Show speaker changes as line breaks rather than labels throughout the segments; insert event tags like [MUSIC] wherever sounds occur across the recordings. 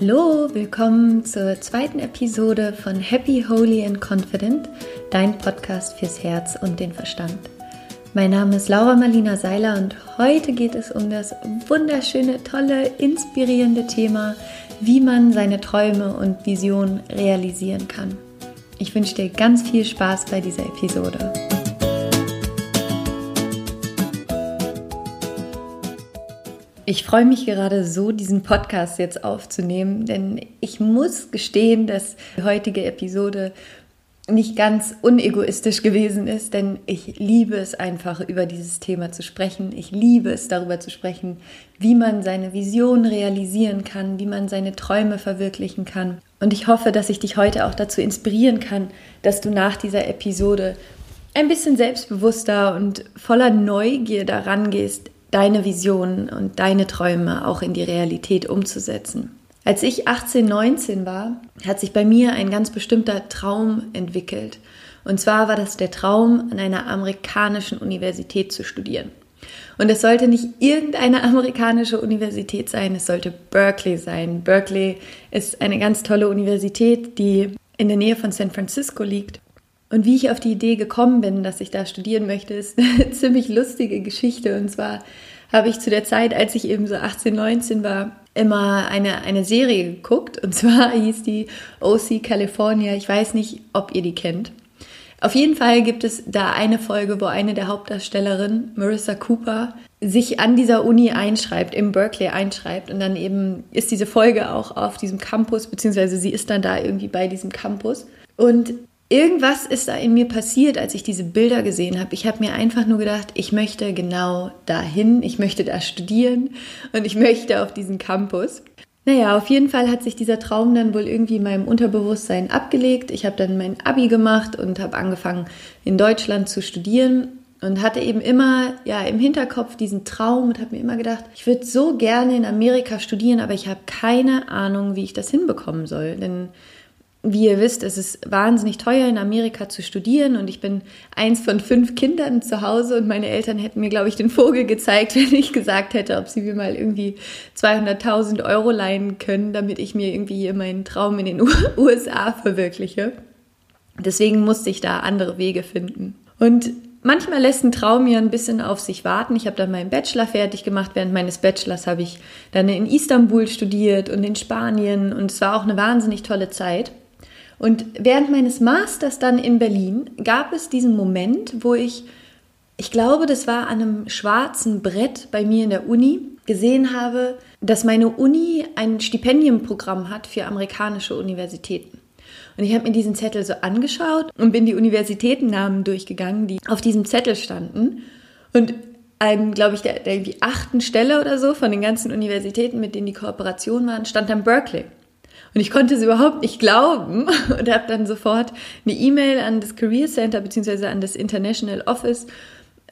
Hallo, willkommen zur zweiten Episode von Happy, Holy and Confident, dein Podcast fürs Herz und den Verstand. Mein Name ist Laura Marlina Seiler und heute geht es um das wunderschöne, tolle, inspirierende Thema, wie man seine Träume und Visionen realisieren kann. Ich wünsche dir ganz viel Spaß bei dieser Episode. Ich freue mich gerade so, diesen Podcast jetzt aufzunehmen, denn ich muss gestehen, dass die heutige Episode nicht ganz unegoistisch gewesen ist, denn ich liebe es einfach, über dieses Thema zu sprechen. Ich liebe es, darüber zu sprechen, wie man seine Vision realisieren kann, wie man seine Träume verwirklichen kann. Und ich hoffe, dass ich dich heute auch dazu inspirieren kann, dass du nach dieser Episode ein bisschen selbstbewusster und voller Neugier daran gehst, deine Visionen und deine Träume auch in die Realität umzusetzen. Als ich 18, 19 war, hat sich bei mir ein ganz bestimmter Traum entwickelt. Und zwar war das der Traum, an einer amerikanischen Universität zu studieren. Und es sollte nicht irgendeine amerikanische Universität sein, es sollte Berkeley sein. Berkeley ist eine ganz tolle Universität, die in der Nähe von San Francisco liegt. Und wie ich auf die Idee gekommen bin, dass ich da studieren möchte, ist eine [LAUGHS] ziemlich lustige Geschichte. Und zwar habe ich zu der Zeit, als ich eben so 18, 19 war, immer eine, eine Serie geguckt. Und zwar [LAUGHS] hieß die OC California. Ich weiß nicht, ob ihr die kennt. Auf jeden Fall gibt es da eine Folge, wo eine der Hauptdarstellerinnen, Marissa Cooper, sich an dieser Uni einschreibt, im Berkeley einschreibt. Und dann eben ist diese Folge auch auf diesem Campus, beziehungsweise sie ist dann da irgendwie bei diesem Campus. Und irgendwas ist da in mir passiert, als ich diese Bilder gesehen habe. Ich habe mir einfach nur gedacht, ich möchte genau dahin, ich möchte da studieren und ich möchte auf diesen Campus. Naja, auf jeden Fall hat sich dieser Traum dann wohl irgendwie in meinem Unterbewusstsein abgelegt. Ich habe dann mein ABI gemacht und habe angefangen in Deutschland zu studieren und hatte eben immer ja im Hinterkopf diesen Traum und habe mir immer gedacht, ich würde so gerne in Amerika studieren, aber ich habe keine Ahnung, wie ich das hinbekommen soll, denn wie ihr wisst, es ist wahnsinnig teuer in Amerika zu studieren und ich bin eins von fünf Kindern zu Hause und meine Eltern hätten mir, glaube ich, den Vogel gezeigt, [LAUGHS] wenn ich gesagt hätte, ob sie mir mal irgendwie 200.000 Euro leihen können, damit ich mir irgendwie hier meinen Traum in den [LAUGHS] USA verwirkliche. Deswegen musste ich da andere Wege finden. Und manchmal lässt ein Traum ja ein bisschen auf sich warten. Ich habe dann meinen Bachelor fertig gemacht. Während meines Bachelors habe ich dann in Istanbul studiert und in Spanien und es war auch eine wahnsinnig tolle Zeit. Und während meines Masters dann in Berlin gab es diesen Moment, wo ich, ich glaube, das war an einem schwarzen Brett bei mir in der Uni, gesehen habe, dass meine Uni ein Stipendienprogramm hat für amerikanische Universitäten. Und ich habe mir diesen Zettel so angeschaut und bin die Universitätennamen durchgegangen, die auf diesem Zettel standen. Und an, glaube ich, der, der irgendwie achten Stelle oder so von den ganzen Universitäten, mit denen die Kooperation waren, stand dann Berkeley. Und ich konnte es überhaupt nicht glauben [LAUGHS] und habe dann sofort eine E-Mail an das Career Center bzw. an das International Office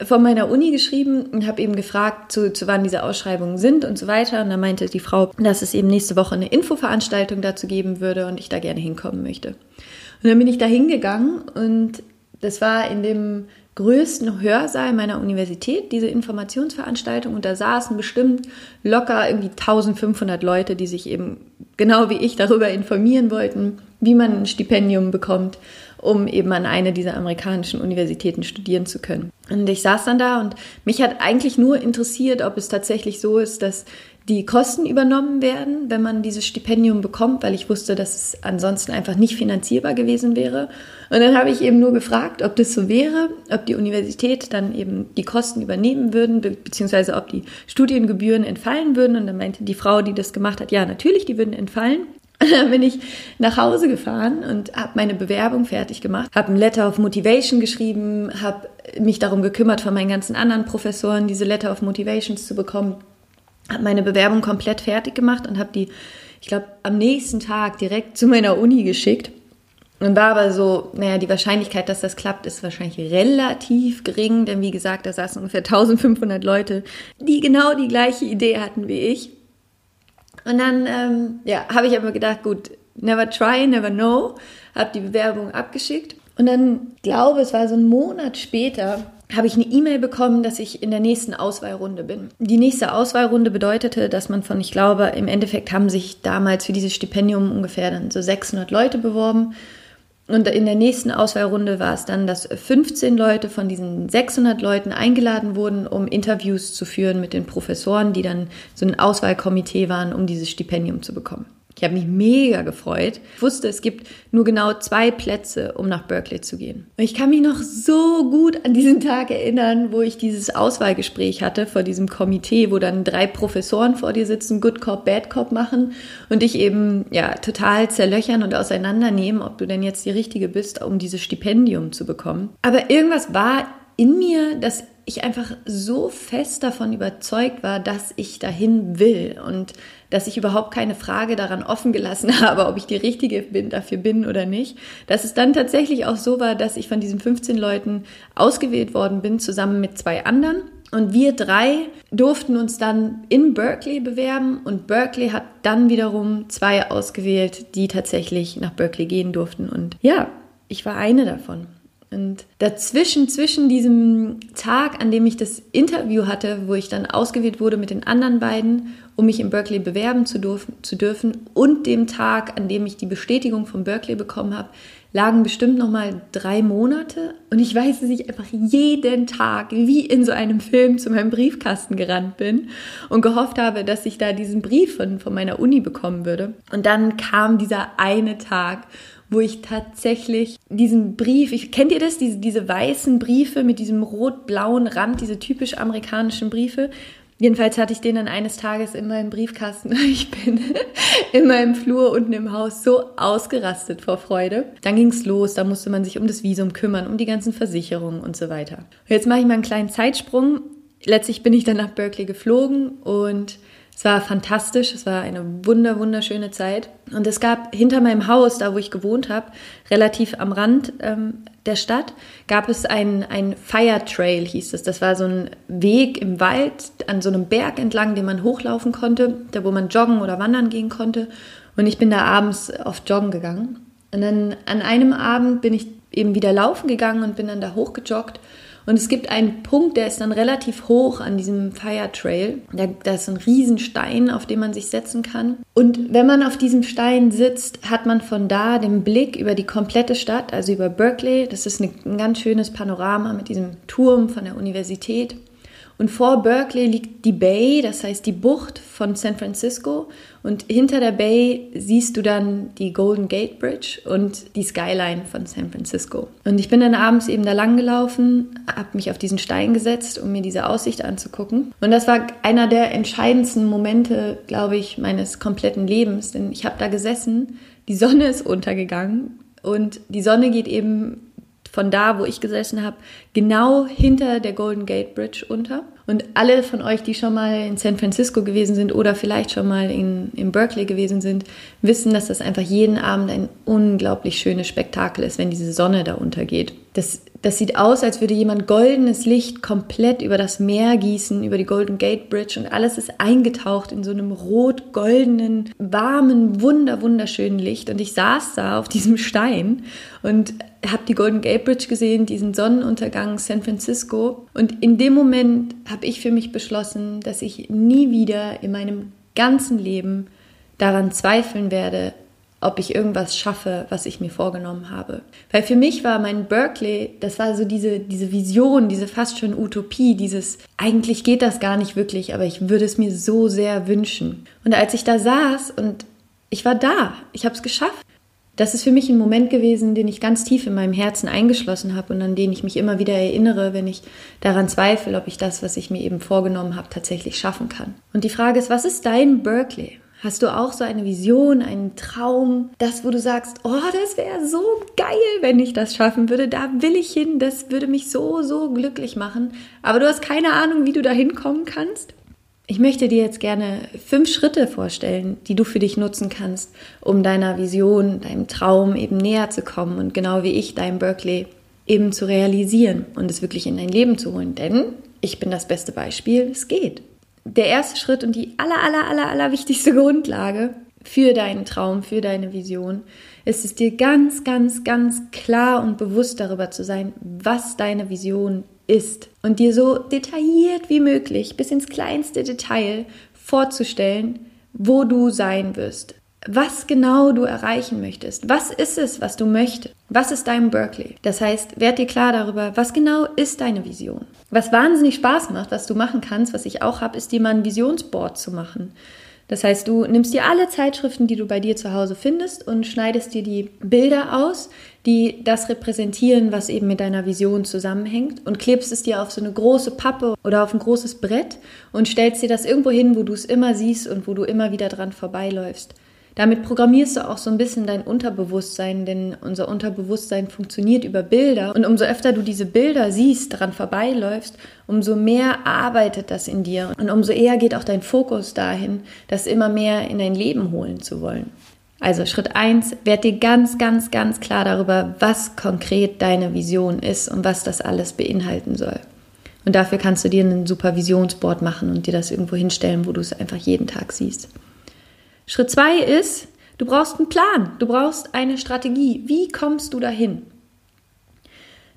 von meiner Uni geschrieben und habe eben gefragt, zu, zu wann diese Ausschreibungen sind und so weiter. Und da meinte die Frau, dass es eben nächste Woche eine Infoveranstaltung dazu geben würde und ich da gerne hinkommen möchte. Und dann bin ich da hingegangen und das war in dem größten Hörsaal meiner Universität, diese Informationsveranstaltung. Und da saßen bestimmt locker irgendwie 1500 Leute, die sich eben genau wie ich darüber informieren wollten, wie man ein Stipendium bekommt, um eben an eine dieser amerikanischen Universitäten studieren zu können. Und ich saß dann da und mich hat eigentlich nur interessiert, ob es tatsächlich so ist, dass die Kosten übernommen werden, wenn man dieses Stipendium bekommt, weil ich wusste, dass es ansonsten einfach nicht finanzierbar gewesen wäre. Und dann habe ich eben nur gefragt, ob das so wäre, ob die Universität dann eben die Kosten übernehmen würden, be beziehungsweise ob die Studiengebühren entfallen würden. Und dann meinte die Frau, die das gemacht hat, ja, natürlich, die würden entfallen. [LAUGHS] Und dann bin ich nach Hause gefahren und habe meine Bewerbung fertig gemacht, habe ein Letter of Motivation geschrieben, habe mich darum gekümmert, von meinen ganzen anderen Professoren diese Letter of Motivations zu bekommen habe meine Bewerbung komplett fertig gemacht und habe die, ich glaube, am nächsten Tag direkt zu meiner Uni geschickt. Und war aber so, naja, die Wahrscheinlichkeit, dass das klappt, ist wahrscheinlich relativ gering, denn wie gesagt, da saßen ungefähr 1500 Leute, die genau die gleiche Idee hatten wie ich. Und dann, ähm, ja, habe ich aber gedacht, gut, never try, never know, habe die Bewerbung abgeschickt. Und dann, glaube es war so ein Monat später, habe ich eine E-Mail bekommen, dass ich in der nächsten Auswahlrunde bin. Die nächste Auswahlrunde bedeutete, dass man von, ich glaube, im Endeffekt haben sich damals für dieses Stipendium ungefähr dann so 600 Leute beworben. Und in der nächsten Auswahlrunde war es dann, dass 15 Leute von diesen 600 Leuten eingeladen wurden, um Interviews zu führen mit den Professoren, die dann so ein Auswahlkomitee waren, um dieses Stipendium zu bekommen. Ich habe mich mega gefreut. Ich wusste, es gibt nur genau zwei Plätze, um nach Berkeley zu gehen. Und ich kann mich noch so gut an diesen Tag erinnern, wo ich dieses Auswahlgespräch hatte vor diesem Komitee, wo dann drei Professoren vor dir sitzen, Good Cop, Bad Cop machen und dich eben ja total zerlöchern und auseinandernehmen, ob du denn jetzt die richtige bist, um dieses Stipendium zu bekommen. Aber irgendwas war in mir, dass ich einfach so fest davon überzeugt war, dass ich dahin will und dass ich überhaupt keine Frage daran offen gelassen [LAUGHS] habe, ob ich die Richtige bin, dafür bin oder nicht. Dass es dann tatsächlich auch so war, dass ich von diesen 15 Leuten ausgewählt worden bin, zusammen mit zwei anderen. Und wir drei durften uns dann in Berkeley bewerben und Berkeley hat dann wiederum zwei ausgewählt, die tatsächlich nach Berkeley gehen durften. Und ja, ich war eine davon. Und dazwischen, zwischen diesem Tag, an dem ich das Interview hatte, wo ich dann ausgewählt wurde mit den anderen beiden, um mich in Berkeley bewerben zu dürfen, zu dürfen und dem Tag, an dem ich die Bestätigung von Berkeley bekommen habe, lagen bestimmt noch mal drei Monate. Und ich weiß, dass ich einfach jeden Tag wie in so einem Film zu meinem Briefkasten gerannt bin und gehofft habe, dass ich da diesen Brief von, von meiner Uni bekommen würde. Und dann kam dieser eine Tag, wo ich tatsächlich diesen Brief, ich, kennt ihr das, diese, diese weißen Briefe mit diesem rot-blauen Rand, diese typisch amerikanischen Briefe? Jedenfalls hatte ich den dann eines Tages in meinem Briefkasten. [LAUGHS] Ich bin in meinem Flur unten im Haus so ausgerastet vor Freude. Dann ging's los, da musste man sich um das Visum kümmern, um die ganzen Versicherungen und so weiter. Jetzt mache ich mal einen kleinen Zeitsprung. Letztlich bin ich dann nach Berkeley geflogen und es war fantastisch, es war eine wunder, wunderschöne Zeit. Und es gab hinter meinem Haus, da wo ich gewohnt habe, relativ am Rand ähm, der Stadt, gab es ein, ein Fire Trail, hieß es. Das war so ein Weg im Wald an so einem Berg entlang, den man hochlaufen konnte, da wo man joggen oder wandern gehen konnte. Und ich bin da abends oft joggen gegangen. Und dann an einem Abend bin ich eben wieder laufen gegangen und bin dann da hochgejoggt. Und es gibt einen Punkt, der ist dann relativ hoch an diesem Fire Trail. Da, da ist ein Riesenstein, auf dem man sich setzen kann. Und wenn man auf diesem Stein sitzt, hat man von da den Blick über die komplette Stadt, also über Berkeley. Das ist ein ganz schönes Panorama mit diesem Turm von der Universität. Und vor Berkeley liegt die Bay, das heißt die Bucht von San Francisco. Und hinter der Bay siehst du dann die Golden Gate Bridge und die Skyline von San Francisco. Und ich bin dann abends eben da lang gelaufen, habe mich auf diesen Stein gesetzt, um mir diese Aussicht anzugucken. Und das war einer der entscheidendsten Momente, glaube ich, meines kompletten Lebens. Denn ich habe da gesessen, die Sonne ist untergegangen und die Sonne geht eben von da, wo ich gesessen habe, genau hinter der Golden Gate Bridge unter. Und alle von euch, die schon mal in San Francisco gewesen sind oder vielleicht schon mal in, in Berkeley gewesen sind, wissen, dass das einfach jeden Abend ein unglaublich schönes Spektakel ist, wenn diese Sonne da untergeht. Das das sieht aus, als würde jemand goldenes Licht komplett über das Meer gießen, über die Golden Gate Bridge und alles ist eingetaucht in so einem rot-goldenen, warmen, wunder wunderschönen Licht. Und ich saß da auf diesem Stein und habe die Golden Gate Bridge gesehen, diesen Sonnenuntergang San Francisco. Und in dem Moment habe ich für mich beschlossen, dass ich nie wieder in meinem ganzen Leben daran zweifeln werde, ob ich irgendwas schaffe, was ich mir vorgenommen habe. Weil für mich war mein Berkeley, das war so diese, diese Vision, diese fast schon Utopie, dieses, eigentlich geht das gar nicht wirklich, aber ich würde es mir so sehr wünschen. Und als ich da saß und ich war da, ich habe es geschafft. Das ist für mich ein Moment gewesen, den ich ganz tief in meinem Herzen eingeschlossen habe und an den ich mich immer wieder erinnere, wenn ich daran zweifle, ob ich das, was ich mir eben vorgenommen habe, tatsächlich schaffen kann. Und die Frage ist, was ist dein Berkeley? Hast du auch so eine Vision, einen Traum, das, wo du sagst, oh, das wäre so geil, wenn ich das schaffen würde, da will ich hin, das würde mich so, so glücklich machen, aber du hast keine Ahnung, wie du da hinkommen kannst? Ich möchte dir jetzt gerne fünf Schritte vorstellen, die du für dich nutzen kannst, um deiner Vision, deinem Traum eben näher zu kommen und genau wie ich dein Berkeley eben zu realisieren und es wirklich in dein Leben zu holen. Denn ich bin das beste Beispiel, es geht der erste Schritt und die aller, aller, aller, aller wichtigste Grundlage für deinen Traum, für deine Vision, ist es dir ganz, ganz, ganz klar und bewusst darüber zu sein, was deine Vision ist. Und dir so detailliert wie möglich, bis ins kleinste Detail vorzustellen, wo du sein wirst, was genau du erreichen möchtest. Was ist es, was du möchtest? Was ist dein Berkeley? Das heißt, werd dir klar darüber, was genau ist deine Vision. Was wahnsinnig Spaß macht, was du machen kannst, was ich auch habe, ist dir mal ein Visionsboard zu machen. Das heißt, du nimmst dir alle Zeitschriften, die du bei dir zu Hause findest und schneidest dir die Bilder aus, die das repräsentieren, was eben mit deiner Vision zusammenhängt und klebst es dir auf so eine große Pappe oder auf ein großes Brett und stellst dir das irgendwo hin, wo du es immer siehst und wo du immer wieder dran vorbeiläufst. Damit programmierst du auch so ein bisschen dein Unterbewusstsein, denn unser Unterbewusstsein funktioniert über Bilder. Und umso öfter du diese Bilder siehst, daran vorbeiläufst, umso mehr arbeitet das in dir. Und umso eher geht auch dein Fokus dahin, das immer mehr in dein Leben holen zu wollen. Also Schritt eins: werd dir ganz, ganz, ganz klar darüber, was konkret deine Vision ist und was das alles beinhalten soll. Und dafür kannst du dir ein Supervisionsboard machen und dir das irgendwo hinstellen, wo du es einfach jeden Tag siehst. Schritt zwei ist, du brauchst einen Plan, du brauchst eine Strategie. Wie kommst du dahin?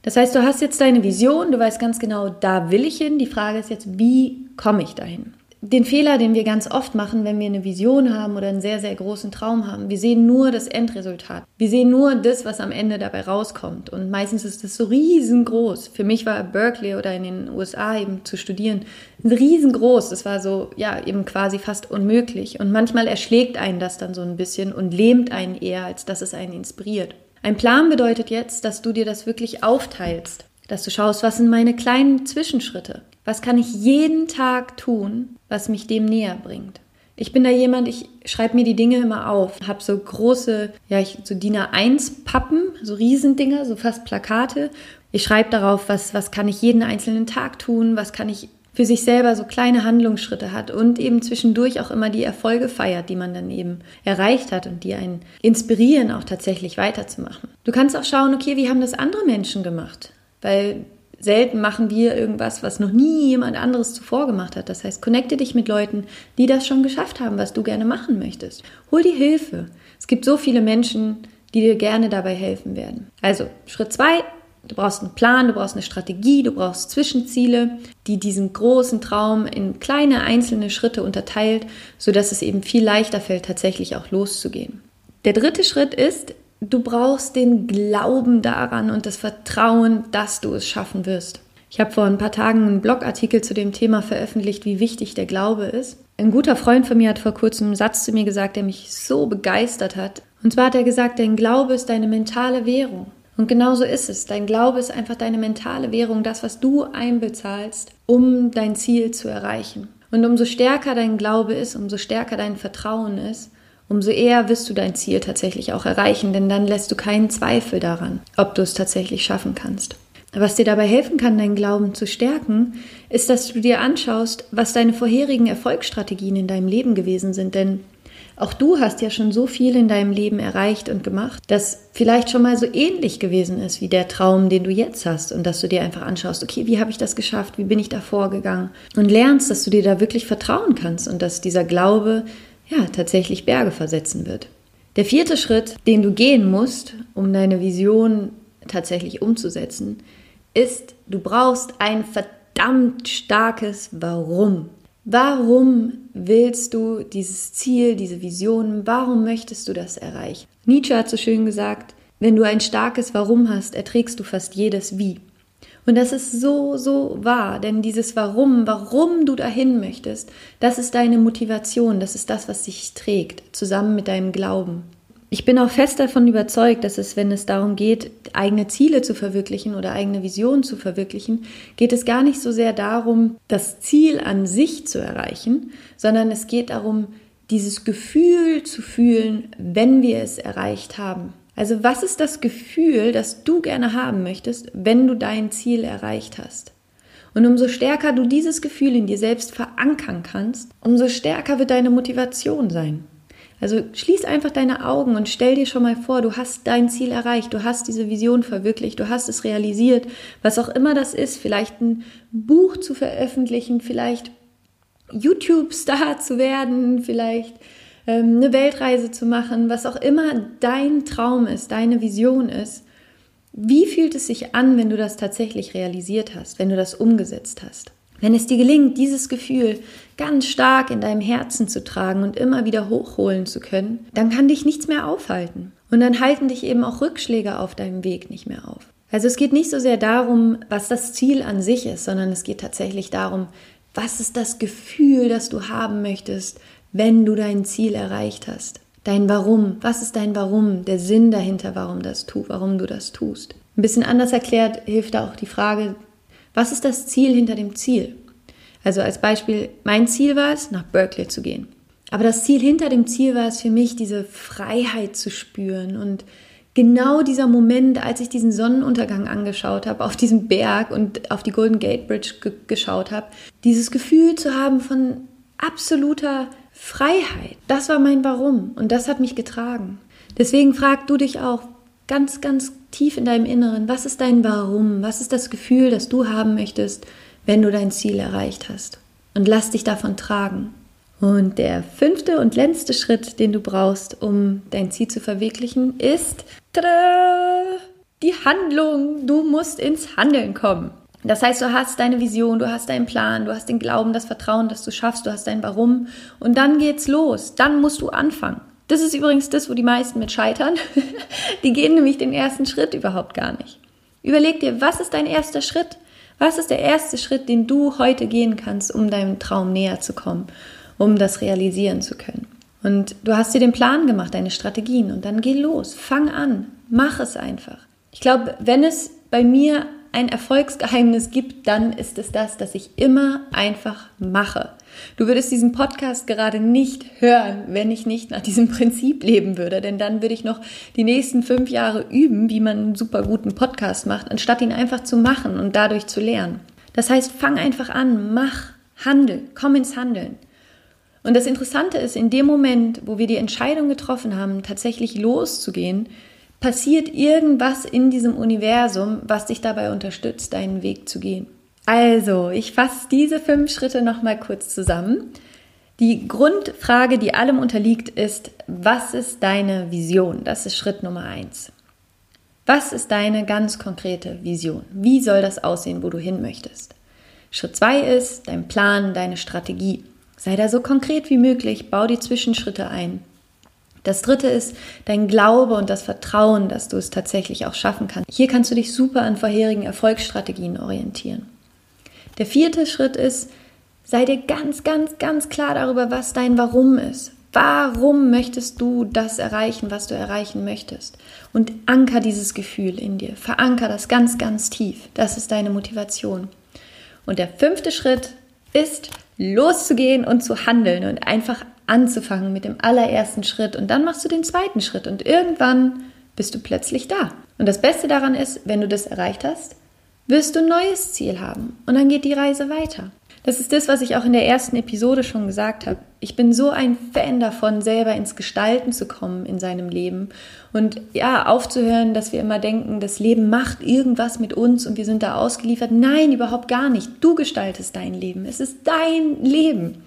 Das heißt, du hast jetzt deine Vision, du weißt ganz genau, da will ich hin. Die Frage ist jetzt, wie komme ich dahin? Den Fehler, den wir ganz oft machen, wenn wir eine Vision haben oder einen sehr, sehr großen Traum haben. Wir sehen nur das Endresultat. Wir sehen nur das, was am Ende dabei rauskommt. Und meistens ist das so riesengroß. Für mich war Berkeley oder in den USA eben zu studieren riesengroß. Das war so, ja, eben quasi fast unmöglich. Und manchmal erschlägt einen das dann so ein bisschen und lähmt einen eher, als dass es einen inspiriert. Ein Plan bedeutet jetzt, dass du dir das wirklich aufteilst. Dass du schaust, was sind meine kleinen Zwischenschritte? Was kann ich jeden Tag tun, was mich dem näher bringt? Ich bin da jemand, ich schreibe mir die Dinge immer auf, habe so große, ja, ich, so DIN A1 Pappen, so Riesendinger, so fast Plakate. Ich schreibe darauf, was, was kann ich jeden einzelnen Tag tun, was kann ich für sich selber so kleine Handlungsschritte hat und eben zwischendurch auch immer die Erfolge feiert, die man dann eben erreicht hat und die einen inspirieren, auch tatsächlich weiterzumachen. Du kannst auch schauen, okay, wie haben das andere Menschen gemacht? Weil selten machen wir irgendwas, was noch nie jemand anderes zuvor gemacht hat. Das heißt, connecte dich mit Leuten, die das schon geschafft haben, was du gerne machen möchtest. Hol dir Hilfe. Es gibt so viele Menschen, die dir gerne dabei helfen werden. Also, Schritt zwei, du brauchst einen Plan, du brauchst eine Strategie, du brauchst Zwischenziele, die diesen großen Traum in kleine einzelne Schritte unterteilt, sodass es eben viel leichter fällt, tatsächlich auch loszugehen. Der dritte Schritt ist, Du brauchst den Glauben daran und das Vertrauen, dass du es schaffen wirst. Ich habe vor ein paar Tagen einen Blogartikel zu dem Thema veröffentlicht, wie wichtig der Glaube ist. Ein guter Freund von mir hat vor kurzem einen Satz zu mir gesagt, der mich so begeistert hat. Und zwar hat er gesagt, dein Glaube ist deine mentale Währung. Und genau so ist es. Dein Glaube ist einfach deine mentale Währung, das, was du einbezahlst, um dein Ziel zu erreichen. Und umso stärker dein Glaube ist, umso stärker dein Vertrauen ist, umso eher wirst du dein Ziel tatsächlich auch erreichen, denn dann lässt du keinen Zweifel daran, ob du es tatsächlich schaffen kannst. Was dir dabei helfen kann, deinen Glauben zu stärken, ist, dass du dir anschaust, was deine vorherigen Erfolgsstrategien in deinem Leben gewesen sind, denn auch du hast ja schon so viel in deinem Leben erreicht und gemacht, das vielleicht schon mal so ähnlich gewesen ist wie der Traum, den du jetzt hast und dass du dir einfach anschaust, okay, wie habe ich das geschafft, wie bin ich da vorgegangen und lernst, dass du dir da wirklich vertrauen kannst und dass dieser Glaube ja, tatsächlich Berge versetzen wird. Der vierte Schritt, den du gehen musst, um deine Vision tatsächlich umzusetzen, ist, du brauchst ein verdammt starkes Warum. Warum willst du dieses Ziel, diese Vision, warum möchtest du das erreichen? Nietzsche hat so schön gesagt, wenn du ein starkes Warum hast, erträgst du fast jedes Wie. Und das ist so, so wahr, denn dieses Warum, warum du dahin möchtest, das ist deine Motivation, das ist das, was dich trägt, zusammen mit deinem Glauben. Ich bin auch fest davon überzeugt, dass es, wenn es darum geht, eigene Ziele zu verwirklichen oder eigene Visionen zu verwirklichen, geht es gar nicht so sehr darum, das Ziel an sich zu erreichen, sondern es geht darum, dieses Gefühl zu fühlen, wenn wir es erreicht haben. Also was ist das Gefühl, das du gerne haben möchtest, wenn du dein Ziel erreicht hast? Und umso stärker du dieses Gefühl in dir selbst verankern kannst, umso stärker wird deine Motivation sein. Also schließ einfach deine Augen und stell dir schon mal vor, du hast dein Ziel erreicht, du hast diese Vision verwirklicht, du hast es realisiert, was auch immer das ist, vielleicht ein Buch zu veröffentlichen, vielleicht YouTube-Star zu werden, vielleicht eine Weltreise zu machen, was auch immer dein Traum ist, deine Vision ist. Wie fühlt es sich an, wenn du das tatsächlich realisiert hast, wenn du das umgesetzt hast? Wenn es dir gelingt, dieses Gefühl ganz stark in deinem Herzen zu tragen und immer wieder hochholen zu können, dann kann dich nichts mehr aufhalten. Und dann halten dich eben auch Rückschläge auf deinem Weg nicht mehr auf. Also es geht nicht so sehr darum, was das Ziel an sich ist, sondern es geht tatsächlich darum, was ist das Gefühl, das du haben möchtest, wenn du dein Ziel erreicht hast. Dein Warum. Was ist dein Warum? Der Sinn dahinter, warum das tu, warum du das tust. Ein bisschen anders erklärt hilft da auch die Frage, was ist das Ziel hinter dem Ziel? Also als Beispiel, mein Ziel war es, nach Berkeley zu gehen. Aber das Ziel hinter dem Ziel war es für mich, diese Freiheit zu spüren und genau dieser Moment, als ich diesen Sonnenuntergang angeschaut habe, auf diesem Berg und auf die Golden Gate Bridge ge geschaut habe, dieses Gefühl zu haben von absoluter Freiheit. Das war mein Warum und das hat mich getragen. Deswegen frag du dich auch ganz, ganz tief in deinem Inneren, was ist dein Warum? Was ist das Gefühl, das du haben möchtest, wenn du dein Ziel erreicht hast? Und lass dich davon tragen. Und der fünfte und letzte Schritt, den du brauchst, um dein Ziel zu verwirklichen, ist tada, die Handlung. Du musst ins Handeln kommen. Das heißt, du hast deine Vision, du hast deinen Plan, du hast den Glauben, das Vertrauen, dass du schaffst, du hast dein Warum und dann geht's los. Dann musst du anfangen. Das ist übrigens das, wo die meisten mit scheitern. [LAUGHS] die gehen nämlich den ersten Schritt überhaupt gar nicht. Überleg dir, was ist dein erster Schritt? Was ist der erste Schritt, den du heute gehen kannst, um deinem Traum näher zu kommen? um das realisieren zu können. Und du hast dir den Plan gemacht, deine Strategien und dann geh los, fang an, mach es einfach. Ich glaube, wenn es bei mir ein Erfolgsgeheimnis gibt, dann ist es das, dass ich immer einfach mache. Du würdest diesen Podcast gerade nicht hören, wenn ich nicht nach diesem [LAUGHS] Prinzip leben würde, denn dann würde ich noch die nächsten fünf Jahre üben, wie man einen super guten Podcast macht, anstatt ihn einfach zu machen und dadurch zu lernen. Das heißt, fang einfach an, mach, handel, komm ins Handeln. Und das Interessante ist, in dem Moment, wo wir die Entscheidung getroffen haben, tatsächlich loszugehen, passiert irgendwas in diesem Universum, was dich dabei unterstützt, deinen Weg zu gehen. Also, ich fasse diese fünf Schritte nochmal kurz zusammen. Die Grundfrage, die allem unterliegt, ist, was ist deine Vision? Das ist Schritt Nummer eins. Was ist deine ganz konkrete Vision? Wie soll das aussehen, wo du hin möchtest? Schritt zwei ist dein Plan, deine Strategie. Sei da so konkret wie möglich, bau die Zwischenschritte ein. Das dritte ist dein Glaube und das Vertrauen, dass du es tatsächlich auch schaffen kannst. Hier kannst du dich super an vorherigen Erfolgsstrategien orientieren. Der vierte Schritt ist, sei dir ganz, ganz, ganz klar darüber, was dein Warum ist. Warum möchtest du das erreichen, was du erreichen möchtest? Und anker dieses Gefühl in dir. Veranker das ganz, ganz tief. Das ist deine Motivation. Und der fünfte Schritt ist, loszugehen und zu handeln und einfach anzufangen mit dem allerersten Schritt. Und dann machst du den zweiten Schritt und irgendwann bist du plötzlich da. Und das Beste daran ist, wenn du das erreicht hast, wirst du ein neues Ziel haben und dann geht die Reise weiter. Das ist das, was ich auch in der ersten Episode schon gesagt habe. Ich bin so ein Fan davon, selber ins Gestalten zu kommen in seinem Leben und ja, aufzuhören, dass wir immer denken, das Leben macht irgendwas mit uns und wir sind da ausgeliefert. Nein, überhaupt gar nicht. Du gestaltest dein Leben. Es ist dein Leben.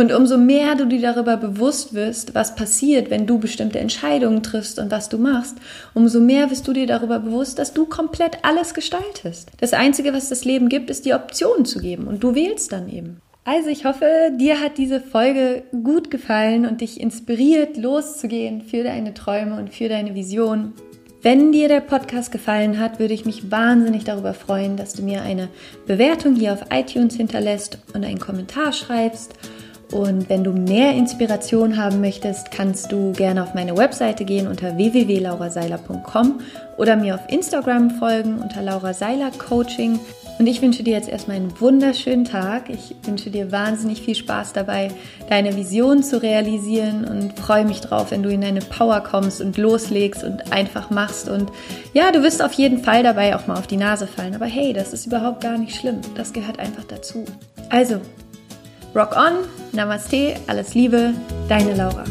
Und umso mehr du dir darüber bewusst wirst, was passiert, wenn du bestimmte Entscheidungen triffst und was du machst, umso mehr wirst du dir darüber bewusst, dass du komplett alles gestaltest. Das Einzige, was das Leben gibt, ist die Option zu geben und du wählst dann eben. Also ich hoffe, dir hat diese Folge gut gefallen und dich inspiriert, loszugehen für deine Träume und für deine Vision. Wenn dir der Podcast gefallen hat, würde ich mich wahnsinnig darüber freuen, dass du mir eine Bewertung hier auf iTunes hinterlässt und einen Kommentar schreibst. Und wenn du mehr Inspiration haben möchtest, kannst du gerne auf meine Webseite gehen unter www.lauraseiler.com oder mir auf Instagram folgen unter Laura Seiler Coaching. Und ich wünsche dir jetzt erstmal einen wunderschönen Tag. Ich wünsche dir wahnsinnig viel Spaß dabei, deine Vision zu realisieren und freue mich drauf, wenn du in deine Power kommst und loslegst und einfach machst. Und ja, du wirst auf jeden Fall dabei auch mal auf die Nase fallen. Aber hey, das ist überhaupt gar nicht schlimm. Das gehört einfach dazu. Also, Rock on, Namaste, alles Liebe, deine Laura.